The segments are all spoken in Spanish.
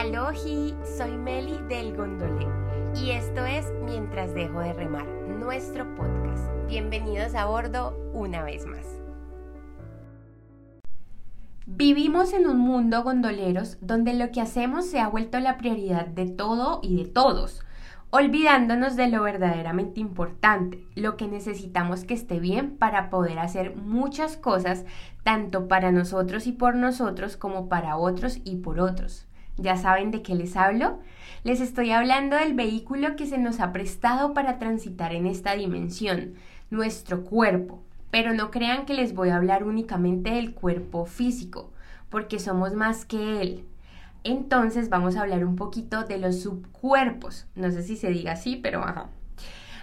Alohi, soy Meli del Gondolé y esto es Mientras dejo de remar, nuestro podcast. Bienvenidos a bordo una vez más. Vivimos en un mundo gondoleros donde lo que hacemos se ha vuelto la prioridad de todo y de todos, olvidándonos de lo verdaderamente importante, lo que necesitamos que esté bien para poder hacer muchas cosas, tanto para nosotros y por nosotros como para otros y por otros. ¿Ya saben de qué les hablo? Les estoy hablando del vehículo que se nos ha prestado para transitar en esta dimensión, nuestro cuerpo. Pero no crean que les voy a hablar únicamente del cuerpo físico, porque somos más que él. Entonces vamos a hablar un poquito de los subcuerpos. No sé si se diga así, pero ajá.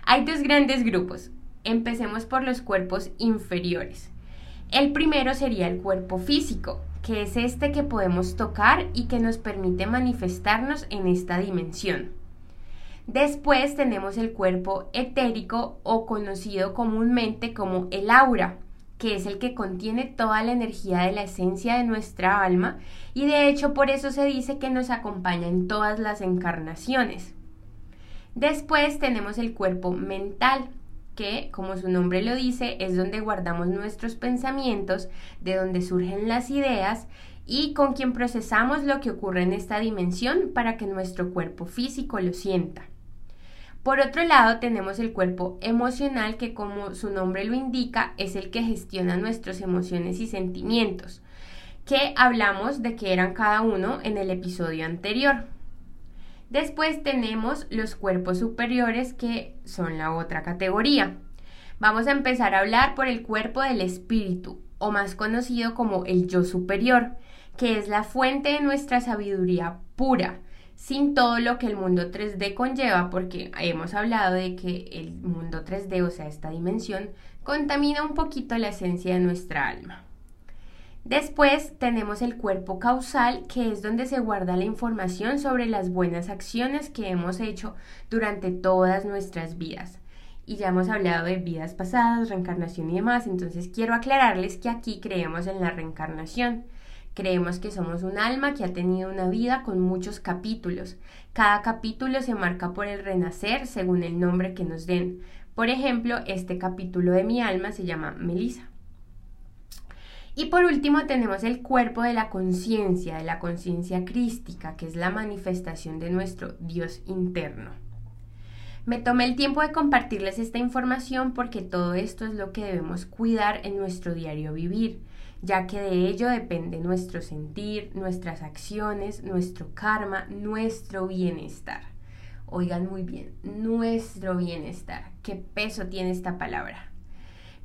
Hay dos grandes grupos. Empecemos por los cuerpos inferiores. El primero sería el cuerpo físico, que es este que podemos tocar y que nos permite manifestarnos en esta dimensión. Después tenemos el cuerpo etérico o conocido comúnmente como el aura, que es el que contiene toda la energía de la esencia de nuestra alma y de hecho por eso se dice que nos acompaña en todas las encarnaciones. Después tenemos el cuerpo mental, que, como su nombre lo dice, es donde guardamos nuestros pensamientos, de donde surgen las ideas y con quien procesamos lo que ocurre en esta dimensión para que nuestro cuerpo físico lo sienta. Por otro lado, tenemos el cuerpo emocional que, como su nombre lo indica, es el que gestiona nuestras emociones y sentimientos, que hablamos de que eran cada uno en el episodio anterior. Después tenemos los cuerpos superiores que son la otra categoría. Vamos a empezar a hablar por el cuerpo del espíritu, o más conocido como el yo superior, que es la fuente de nuestra sabiduría pura, sin todo lo que el mundo 3D conlleva, porque hemos hablado de que el mundo 3D, o sea, esta dimensión, contamina un poquito la esencia de nuestra alma. Después tenemos el cuerpo causal, que es donde se guarda la información sobre las buenas acciones que hemos hecho durante todas nuestras vidas. Y ya hemos hablado de vidas pasadas, reencarnación y demás, entonces quiero aclararles que aquí creemos en la reencarnación. Creemos que somos un alma que ha tenido una vida con muchos capítulos. Cada capítulo se marca por el renacer según el nombre que nos den. Por ejemplo, este capítulo de mi alma se llama Melissa. Y por último tenemos el cuerpo de la conciencia, de la conciencia crística, que es la manifestación de nuestro Dios interno. Me tomé el tiempo de compartirles esta información porque todo esto es lo que debemos cuidar en nuestro diario vivir, ya que de ello depende nuestro sentir, nuestras acciones, nuestro karma, nuestro bienestar. Oigan muy bien, nuestro bienestar. ¿Qué peso tiene esta palabra?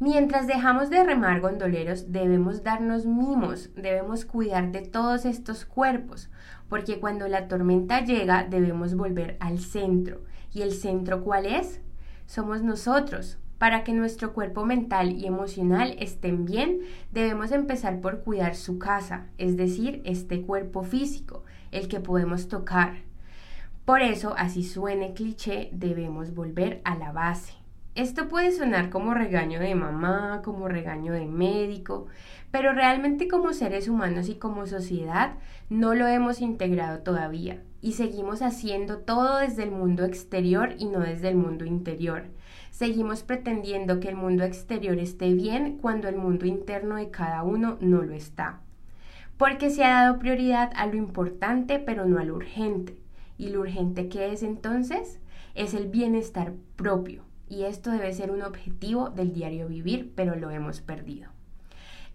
Mientras dejamos de remar gondoleros, debemos darnos mimos, debemos cuidar de todos estos cuerpos, porque cuando la tormenta llega debemos volver al centro. ¿Y el centro cuál es? Somos nosotros. Para que nuestro cuerpo mental y emocional estén bien, debemos empezar por cuidar su casa, es decir, este cuerpo físico, el que podemos tocar. Por eso, así suene cliché, debemos volver a la base. Esto puede sonar como regaño de mamá, como regaño de médico, pero realmente como seres humanos y como sociedad no lo hemos integrado todavía y seguimos haciendo todo desde el mundo exterior y no desde el mundo interior. Seguimos pretendiendo que el mundo exterior esté bien cuando el mundo interno de cada uno no lo está. Porque se ha dado prioridad a lo importante pero no a lo urgente. ¿Y lo urgente qué es entonces? Es el bienestar propio y esto debe ser un objetivo del diario vivir, pero lo hemos perdido.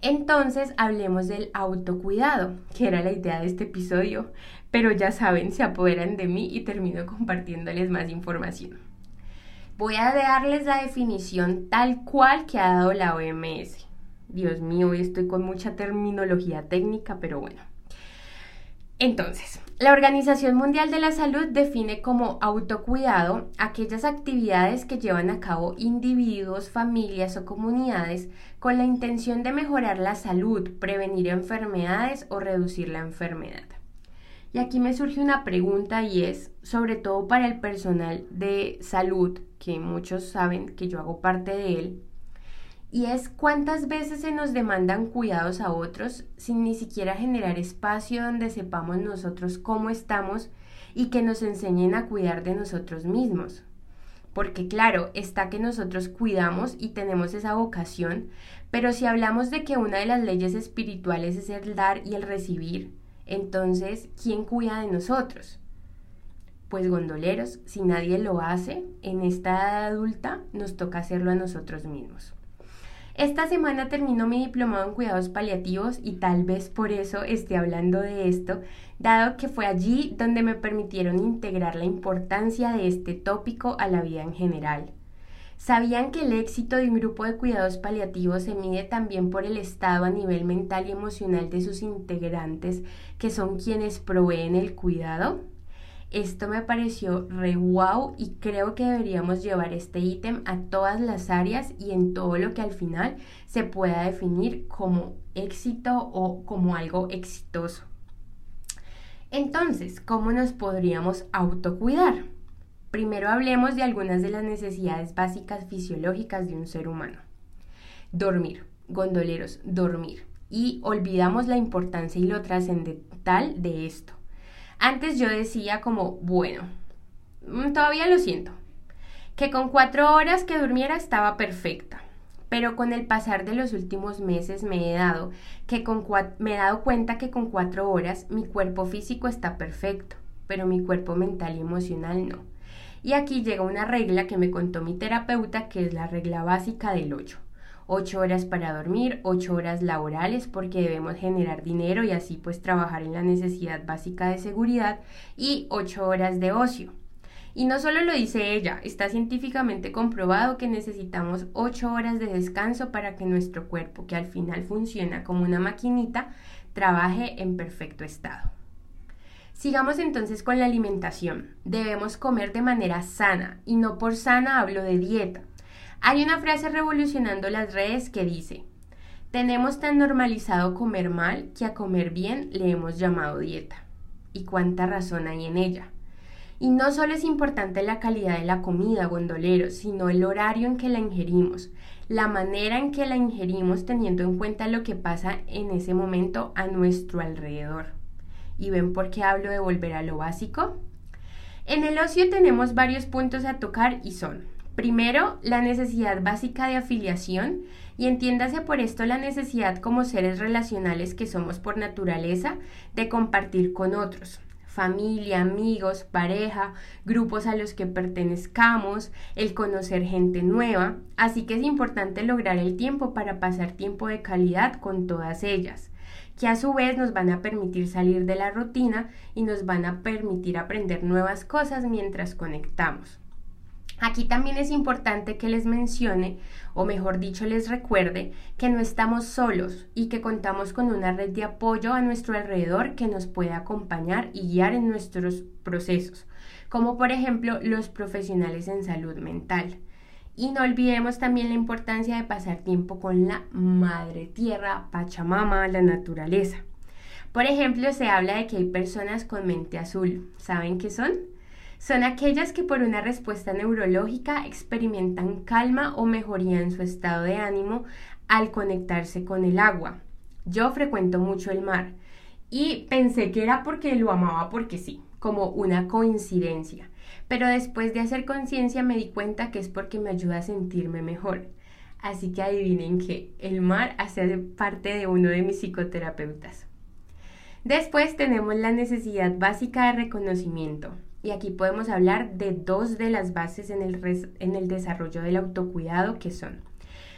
Entonces hablemos del autocuidado, que era la idea de este episodio, pero ya saben, se apoderan de mí y termino compartiéndoles más información. Voy a darles la definición tal cual que ha dado la OMS. Dios mío, hoy estoy con mucha terminología técnica, pero bueno. Entonces, la Organización Mundial de la Salud define como autocuidado aquellas actividades que llevan a cabo individuos, familias o comunidades con la intención de mejorar la salud, prevenir enfermedades o reducir la enfermedad. Y aquí me surge una pregunta y es, sobre todo para el personal de salud, que muchos saben que yo hago parte de él, y es cuántas veces se nos demandan cuidados a otros sin ni siquiera generar espacio donde sepamos nosotros cómo estamos y que nos enseñen a cuidar de nosotros mismos. Porque claro, está que nosotros cuidamos y tenemos esa vocación, pero si hablamos de que una de las leyes espirituales es el dar y el recibir, entonces, ¿quién cuida de nosotros? Pues gondoleros, si nadie lo hace, en esta edad adulta nos toca hacerlo a nosotros mismos. Esta semana termino mi diplomado en cuidados paliativos y tal vez por eso esté hablando de esto, dado que fue allí donde me permitieron integrar la importancia de este tópico a la vida en general. ¿Sabían que el éxito de un grupo de cuidados paliativos se mide también por el estado a nivel mental y emocional de sus integrantes, que son quienes proveen el cuidado? Esto me pareció re wow y creo que deberíamos llevar este ítem a todas las áreas y en todo lo que al final se pueda definir como éxito o como algo exitoso. Entonces, ¿cómo nos podríamos autocuidar? Primero hablemos de algunas de las necesidades básicas fisiológicas de un ser humano. Dormir, gondoleros, dormir. Y olvidamos la importancia y lo trascendental de esto. Antes yo decía como, bueno, mm, todavía lo siento, que con cuatro horas que durmiera estaba perfecta. Pero con el pasar de los últimos meses me he dado, que con me he dado cuenta que con cuatro horas mi cuerpo físico está perfecto, pero mi cuerpo mental y emocional no. Y aquí llega una regla que me contó mi terapeuta, que es la regla básica del 8. 8 horas para dormir, 8 horas laborales porque debemos generar dinero y así pues trabajar en la necesidad básica de seguridad y 8 horas de ocio. Y no solo lo dice ella, está científicamente comprobado que necesitamos 8 horas de descanso para que nuestro cuerpo, que al final funciona como una maquinita, trabaje en perfecto estado. Sigamos entonces con la alimentación. Debemos comer de manera sana y no por sana hablo de dieta. Hay una frase revolucionando las redes que dice, tenemos tan normalizado comer mal que a comer bien le hemos llamado dieta. ¿Y cuánta razón hay en ella? Y no solo es importante la calidad de la comida, gondolero, sino el horario en que la ingerimos, la manera en que la ingerimos teniendo en cuenta lo que pasa en ese momento a nuestro alrededor. ¿Y ven por qué hablo de volver a lo básico? En el ocio tenemos varios puntos a tocar y son Primero, la necesidad básica de afiliación, y entiéndase por esto la necesidad como seres relacionales que somos por naturaleza de compartir con otros, familia, amigos, pareja, grupos a los que pertenezcamos, el conocer gente nueva, así que es importante lograr el tiempo para pasar tiempo de calidad con todas ellas que a su vez nos van a permitir salir de la rutina y nos van a permitir aprender nuevas cosas mientras conectamos. Aquí también es importante que les mencione, o mejor dicho, les recuerde que no estamos solos y que contamos con una red de apoyo a nuestro alrededor que nos puede acompañar y guiar en nuestros procesos, como por ejemplo los profesionales en salud mental. Y no olvidemos también la importancia de pasar tiempo con la madre tierra, Pachamama, la naturaleza. Por ejemplo, se habla de que hay personas con mente azul. ¿Saben qué son? Son aquellas que por una respuesta neurológica experimentan calma o mejoría en su estado de ánimo al conectarse con el agua. Yo frecuento mucho el mar y pensé que era porque lo amaba porque sí, como una coincidencia. Pero después de hacer conciencia me di cuenta que es porque me ayuda a sentirme mejor. Así que adivinen que el mar hace parte de uno de mis psicoterapeutas. Después tenemos la necesidad básica de reconocimiento. Y aquí podemos hablar de dos de las bases en el, en el desarrollo del autocuidado que son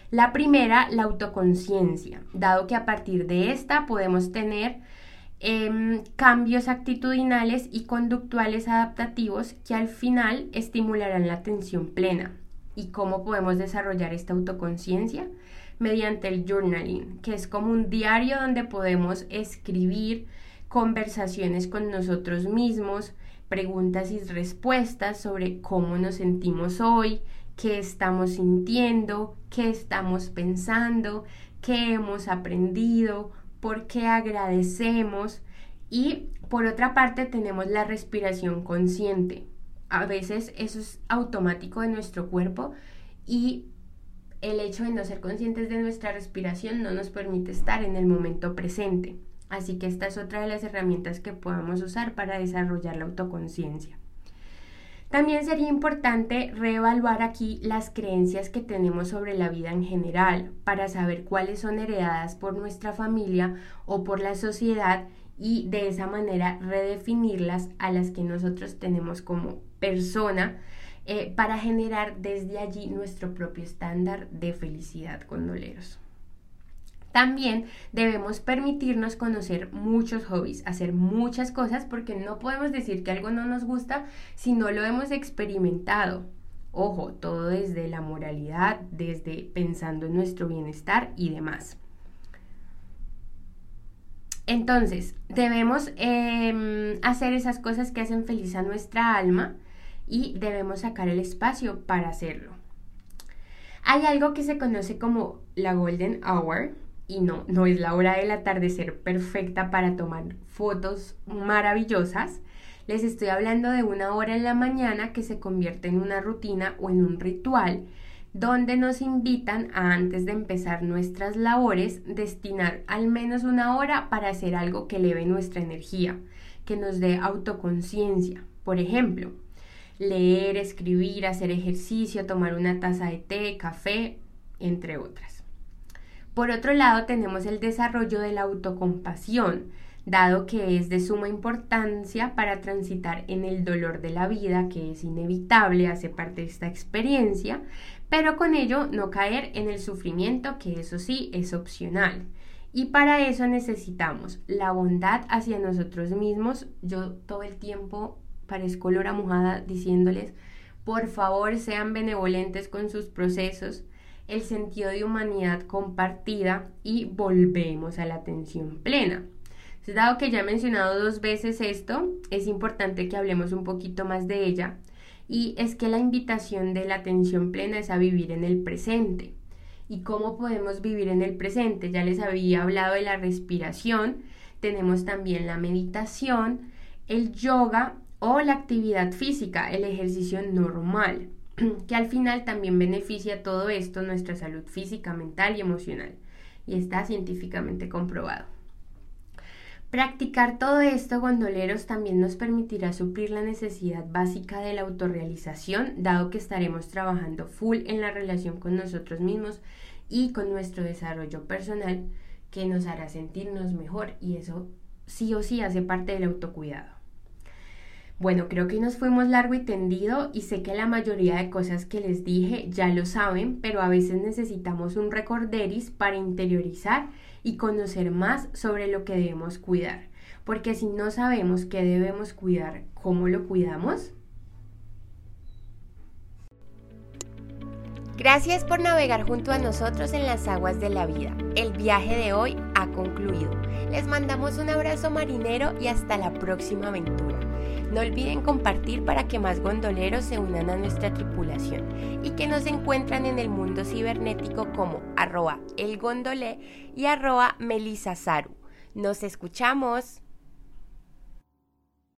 la primera, la autoconciencia, dado que a partir de esta podemos tener em, cambios actitudinales y conductuales adaptativos que al final estimularán la atención plena. ¿Y cómo podemos desarrollar esta autoconciencia? Mediante el journaling, que es como un diario donde podemos escribir conversaciones con nosotros mismos, preguntas y respuestas sobre cómo nos sentimos hoy, qué estamos sintiendo, qué estamos pensando, qué hemos aprendido, por qué agradecemos y por otra parte tenemos la respiración consciente. A veces eso es automático de nuestro cuerpo y el hecho de no ser conscientes de nuestra respiración no nos permite estar en el momento presente. Así que esta es otra de las herramientas que podemos usar para desarrollar la autoconciencia. También sería importante reevaluar aquí las creencias que tenemos sobre la vida en general para saber cuáles son heredadas por nuestra familia o por la sociedad y de esa manera redefinirlas a las que nosotros tenemos como persona eh, para generar desde allí nuestro propio estándar de felicidad con doleros. También debemos permitirnos conocer muchos hobbies, hacer muchas cosas porque no podemos decir que algo no nos gusta si no lo hemos experimentado. Ojo, todo desde la moralidad, desde pensando en nuestro bienestar y demás. Entonces, debemos em, hacer esas cosas que hacen feliz a nuestra alma y debemos sacar el espacio para hacerlo. Hay algo que se conoce como la Golden Hour y no, no es la hora del atardecer perfecta para tomar fotos maravillosas. Les estoy hablando de una hora en la mañana que se convierte en una rutina o en un ritual donde nos invitan a antes de empezar nuestras labores destinar al menos una hora para hacer algo que eleve nuestra energía, que nos dé autoconciencia. Por ejemplo, leer, escribir, hacer ejercicio, tomar una taza de té, café, entre otras. Por otro lado, tenemos el desarrollo de la autocompasión, dado que es de suma importancia para transitar en el dolor de la vida, que es inevitable, hace parte de esta experiencia, pero con ello no caer en el sufrimiento, que eso sí es opcional. Y para eso necesitamos la bondad hacia nosotros mismos. Yo todo el tiempo parezco Lora Mojada diciéndoles, por favor sean benevolentes con sus procesos, el sentido de humanidad compartida y volvemos a la atención plena. dado que ya he mencionado dos veces esto, es importante que hablemos un poquito más de ella y es que la invitación de la atención plena es a vivir en el presente. ¿Y cómo podemos vivir en el presente? Ya les había hablado de la respiración, tenemos también la meditación, el yoga o la actividad física, el ejercicio normal, que al final también beneficia todo esto nuestra salud física, mental y emocional. Y está científicamente comprobado. Practicar todo esto, gondoleros, también nos permitirá suplir la necesidad básica de la autorrealización, dado que estaremos trabajando full en la relación con nosotros mismos y con nuestro desarrollo personal, que nos hará sentirnos mejor y eso sí o sí hace parte del autocuidado. Bueno, creo que nos fuimos largo y tendido y sé que la mayoría de cosas que les dije ya lo saben, pero a veces necesitamos un recorderis para interiorizar y conocer más sobre lo que debemos cuidar. Porque si no sabemos qué debemos cuidar, ¿cómo lo cuidamos? Gracias por navegar junto a nosotros en las aguas de la vida. El viaje de hoy ha concluido. Les mandamos un abrazo marinero y hasta la próxima aventura. No olviden compartir para que más gondoleros se unan a nuestra tripulación y que nos encuentran en el mundo cibernético como arroba elgondolé y arroba melisasaru. Nos escuchamos.